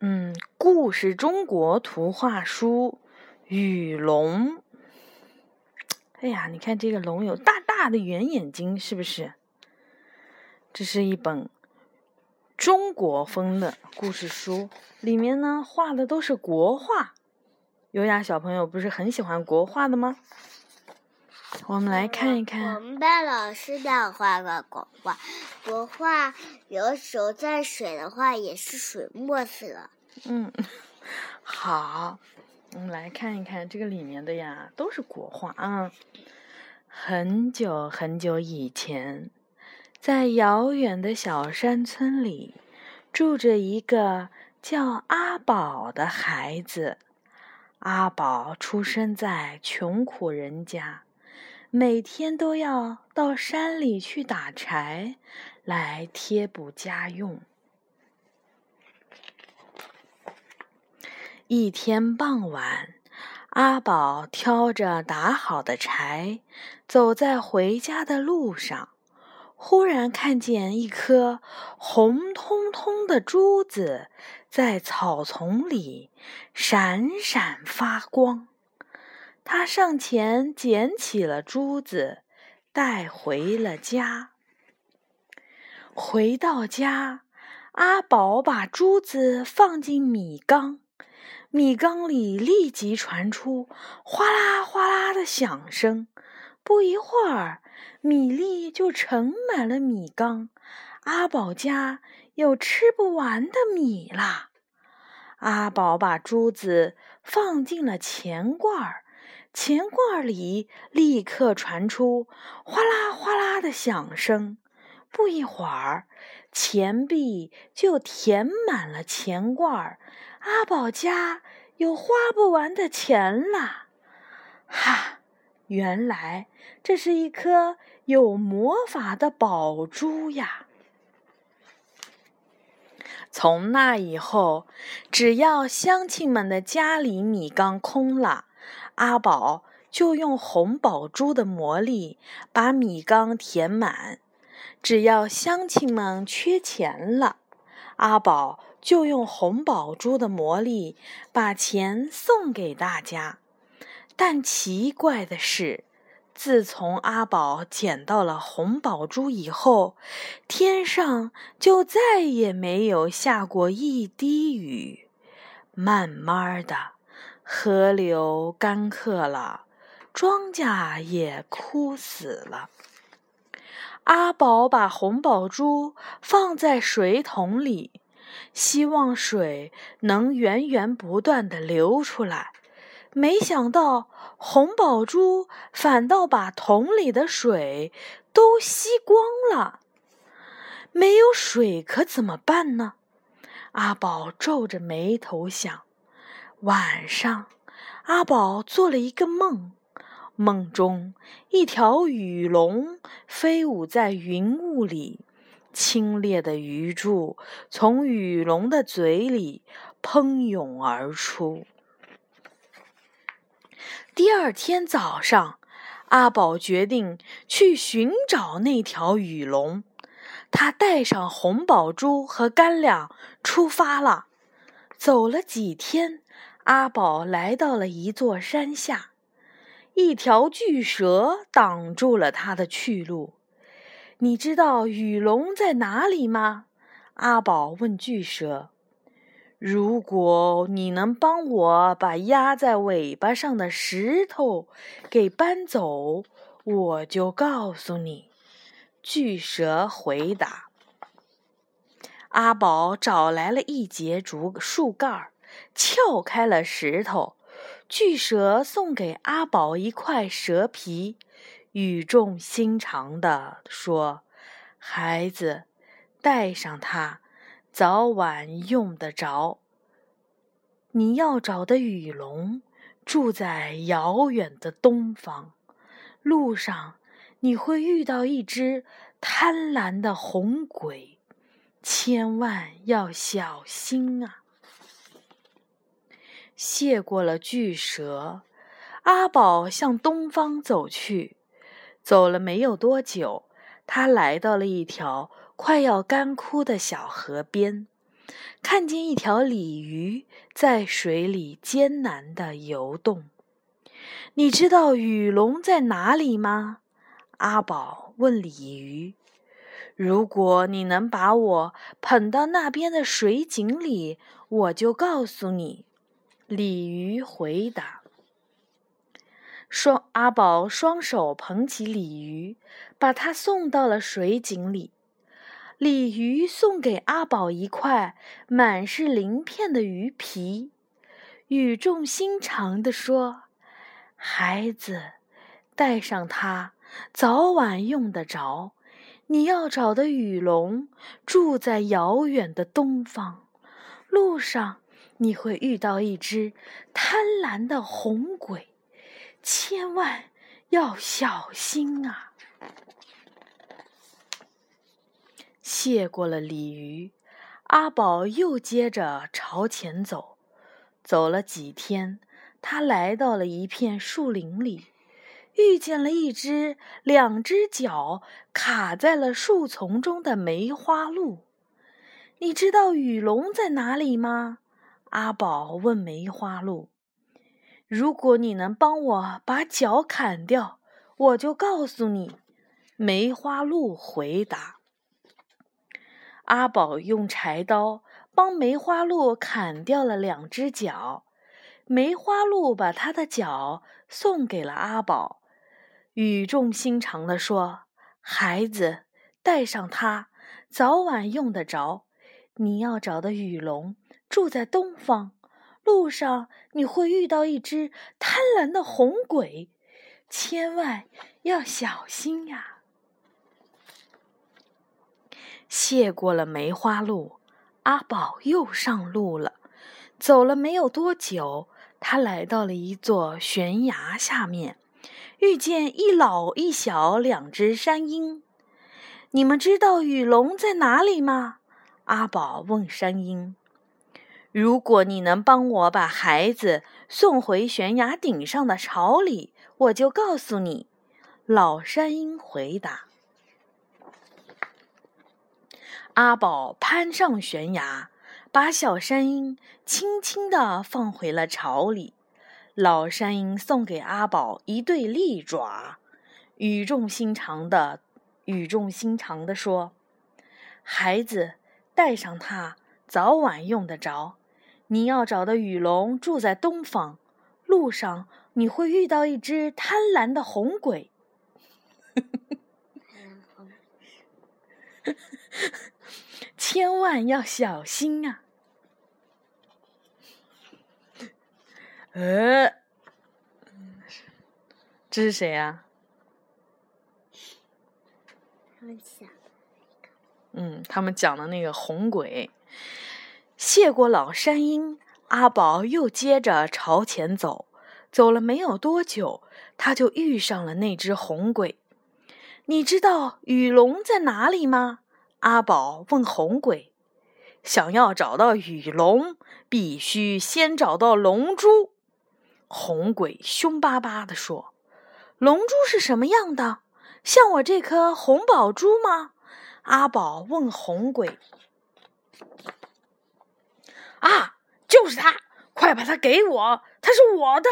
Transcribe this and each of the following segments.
嗯，故事中国图画书《雨龙》。哎呀，你看这个龙有大大的圆眼睛，是不是？这是一本中国风的故事书，里面呢画的都是国画。优雅小朋友不是很喜欢国画的吗？我们来看一看。我们班老师要画个国画，国画有时候在水的话也是水墨色。嗯，好，我们来看一看这个里面的呀，都是国画啊。很久很久以前，在遥远的小山村里，住着一个叫阿宝的孩子。阿宝出生在穷苦人家。每天都要到山里去打柴，来贴补家用。一天傍晚，阿宝挑着打好的柴，走在回家的路上，忽然看见一颗红彤彤的珠子在草丛里闪闪发光。他上前捡起了珠子，带回了家。回到家，阿宝把珠子放进米缸，米缸里立即传出哗啦哗啦的响声。不一会儿，米粒就盛满了米缸，阿宝家有吃不完的米啦。阿宝把珠子放进了钱罐儿。钱罐里立刻传出哗啦哗啦的响声，不一会儿，钱币就填满了钱罐阿宝家有花不完的钱啦！哈，原来这是一颗有魔法的宝珠呀！从那以后，只要乡亲们的家里米缸空了。阿宝就用红宝珠的魔力把米缸填满。只要乡亲们缺钱了，阿宝就用红宝珠的魔力把钱送给大家。但奇怪的是，自从阿宝捡到了红宝珠以后，天上就再也没有下过一滴雨。慢慢的。河流干涸了，庄稼也枯死了。阿宝把红宝珠放在水桶里，希望水能源源不断的流出来。没想到红宝珠反倒把桶里的水都吸光了。没有水可怎么办呢？阿宝皱着眉头想。晚上，阿宝做了一个梦，梦中一条雨龙飞舞在云雾里，清冽的鱼柱从雨龙的嘴里喷涌而出。第二天早上，阿宝决定去寻找那条雨龙，他带上红宝珠和干粮出发了。走了几天。阿宝来到了一座山下，一条巨蛇挡住了他的去路。你知道雨龙在哪里吗？阿宝问巨蛇。如果你能帮我把压在尾巴上的石头给搬走，我就告诉你。巨蛇回答。阿宝找来了一截竹树干儿。撬开了石头，巨蛇送给阿宝一块蛇皮，语重心长地说：“孩子，带上它，早晚用得着。你要找的雨龙住在遥远的东方，路上你会遇到一只贪婪的红鬼，千万要小心啊！”谢过了巨蛇，阿宝向东方走去。走了没有多久，他来到了一条快要干枯的小河边。看见一条鲤鱼在水里艰难地游动。你知道雨龙在哪里吗？阿宝问鲤鱼。如果你能把我捧到那边的水井里，我就告诉你。鲤鱼回答。双阿宝双手捧起鲤鱼，把它送到了水井里。鲤鱼送给阿宝一块满是鳞片的鱼皮，语重心长地说：“孩子，带上它，早晚用得着。”你要找的雨龙住在遥远的东方，路上你会遇到一只贪婪的红鬼，千万要小心啊！谢过了鲤鱼，阿宝又接着朝前走。走了几天，他来到了一片树林里。遇见了一只两只脚卡在了树丛中的梅花鹿，你知道雨龙在哪里吗？阿宝问梅花鹿。如果你能帮我把脚砍掉，我就告诉你。梅花鹿回答。阿宝用柴刀帮梅花鹿砍掉了两只脚，梅花鹿把他的脚送给了阿宝。语重心长地说：“孩子，带上它，早晚用得着。你要找的雨龙住在东方，路上你会遇到一只贪婪的红鬼，千万要小心呀。”谢过了梅花鹿，阿宝又上路了。走了没有多久，他来到了一座悬崖下面。遇见一老一小两只山鹰，你们知道雨龙在哪里吗？阿宝问山鹰。如果你能帮我把孩子送回悬崖顶上的巢里，我就告诉你。老山鹰回答。阿宝攀上悬崖，把小山鹰轻轻地放回了巢里。老山鹰送给阿宝一对利爪，语重心长的语重心长的说：“孩子，带上它，早晚用得着。你要找的雨龙住在东方，路上你会遇到一只贪婪的红鬼，千万要小心啊！”呃，这是谁呀？他们讲嗯，他们讲的那个红鬼。谢过老山鹰，阿宝又接着朝前走。走了没有多久，他就遇上了那只红鬼。你知道雨龙在哪里吗？阿宝问红鬼。想要找到雨龙，必须先找到龙珠。红鬼凶巴巴地说：“龙珠是什么样的？像我这颗红宝珠吗？”阿宝问红鬼。“啊，就是它！快把它给我，它是我的！”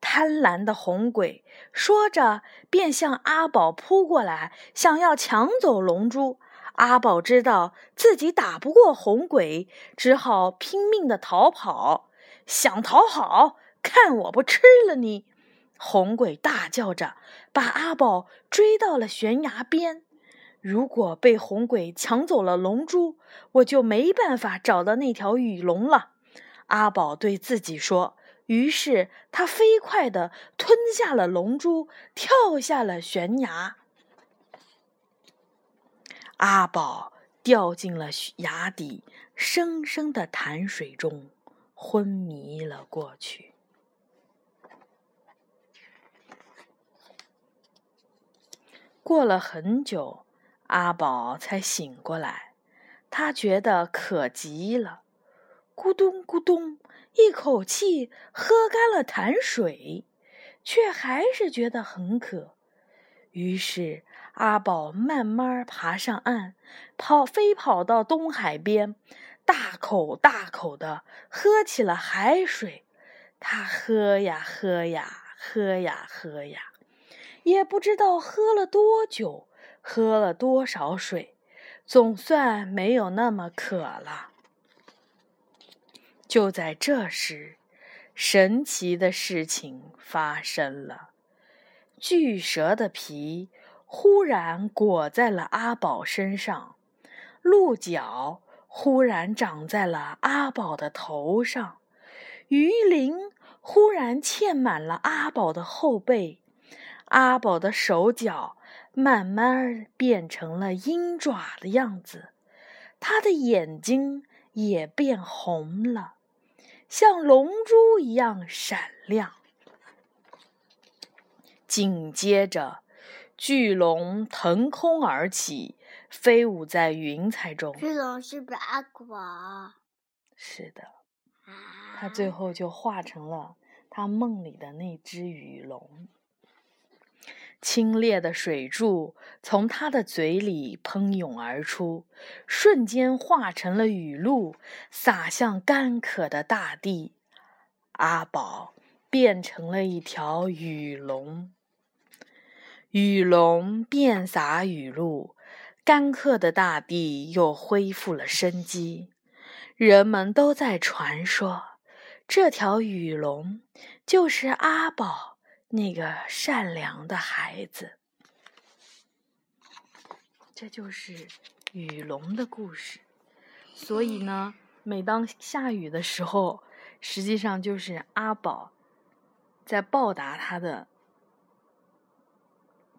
贪婪的红鬼说着，便向阿宝扑过来，想要抢走龙珠。阿宝知道自己打不过红鬼，只好拼命的逃跑。想逃好？看我不吃了你！红鬼大叫着，把阿宝追到了悬崖边。如果被红鬼抢走了龙珠，我就没办法找到那条雨龙了。阿宝对自己说。于是他飞快地吞下了龙珠，跳下了悬崖。阿宝掉进了崖底深深的潭水中，昏迷了过去。过了很久，阿宝才醒过来。他觉得渴极了，咕咚咕咚，一口气喝干了潭水，却还是觉得很渴。于是，阿宝慢慢爬上岸，跑飞跑到东海边，大口大口的喝起了海水。他喝呀喝呀，喝呀喝呀，也不知道喝了多久，喝了多少水，总算没有那么渴了。就在这时，神奇的事情发生了：巨蛇的皮忽然裹在了阿宝身上，鹿角忽然长在了阿宝的头上。鱼鳞忽然嵌满了阿宝的后背，阿宝的手脚慢慢变成了鹰爪的样子，它的眼睛也变红了，像龙珠一样闪亮。紧接着，巨龙腾空而起，飞舞在云彩中。巨龙是不是阿宝？是的。他最后就化成了他梦里的那只雨龙，清冽的水柱从他的嘴里喷涌而出，瞬间化成了雨露，洒向干渴的大地。阿宝变成了一条雨龙，雨龙遍洒雨露，干涸的大地又恢复了生机。人们都在传说。这条雨龙就是阿宝那个善良的孩子，这就是雨龙的故事。所以呢，每当下雨的时候，实际上就是阿宝在报答他的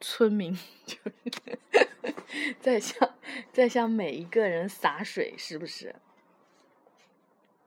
村民，就在向在向每一个人洒水，是不是？